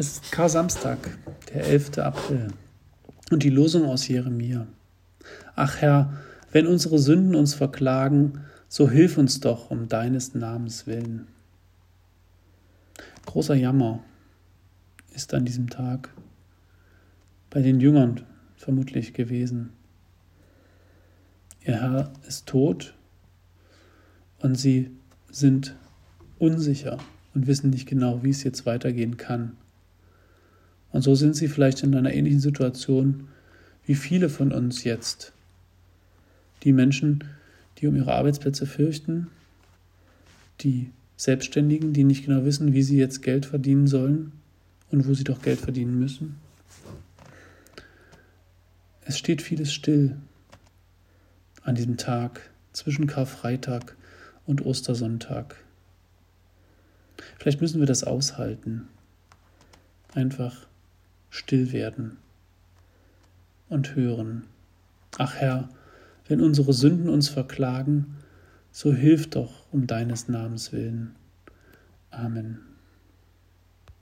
Es ist Kar-Samstag, der 11. April, und die Losung aus Jeremia. Ach Herr, wenn unsere Sünden uns verklagen, so hilf uns doch um deines Namens willen. Großer Jammer ist an diesem Tag bei den Jüngern vermutlich gewesen. Ihr Herr ist tot und sie sind unsicher und wissen nicht genau, wie es jetzt weitergehen kann. Und so sind sie vielleicht in einer ähnlichen Situation wie viele von uns jetzt. Die Menschen, die um ihre Arbeitsplätze fürchten, die Selbstständigen, die nicht genau wissen, wie sie jetzt Geld verdienen sollen und wo sie doch Geld verdienen müssen. Es steht vieles still an diesem Tag zwischen Karfreitag und Ostersonntag. Vielleicht müssen wir das aushalten. Einfach still werden und hören. Ach Herr, wenn unsere Sünden uns verklagen, so hilf doch um deines Namens willen. Amen.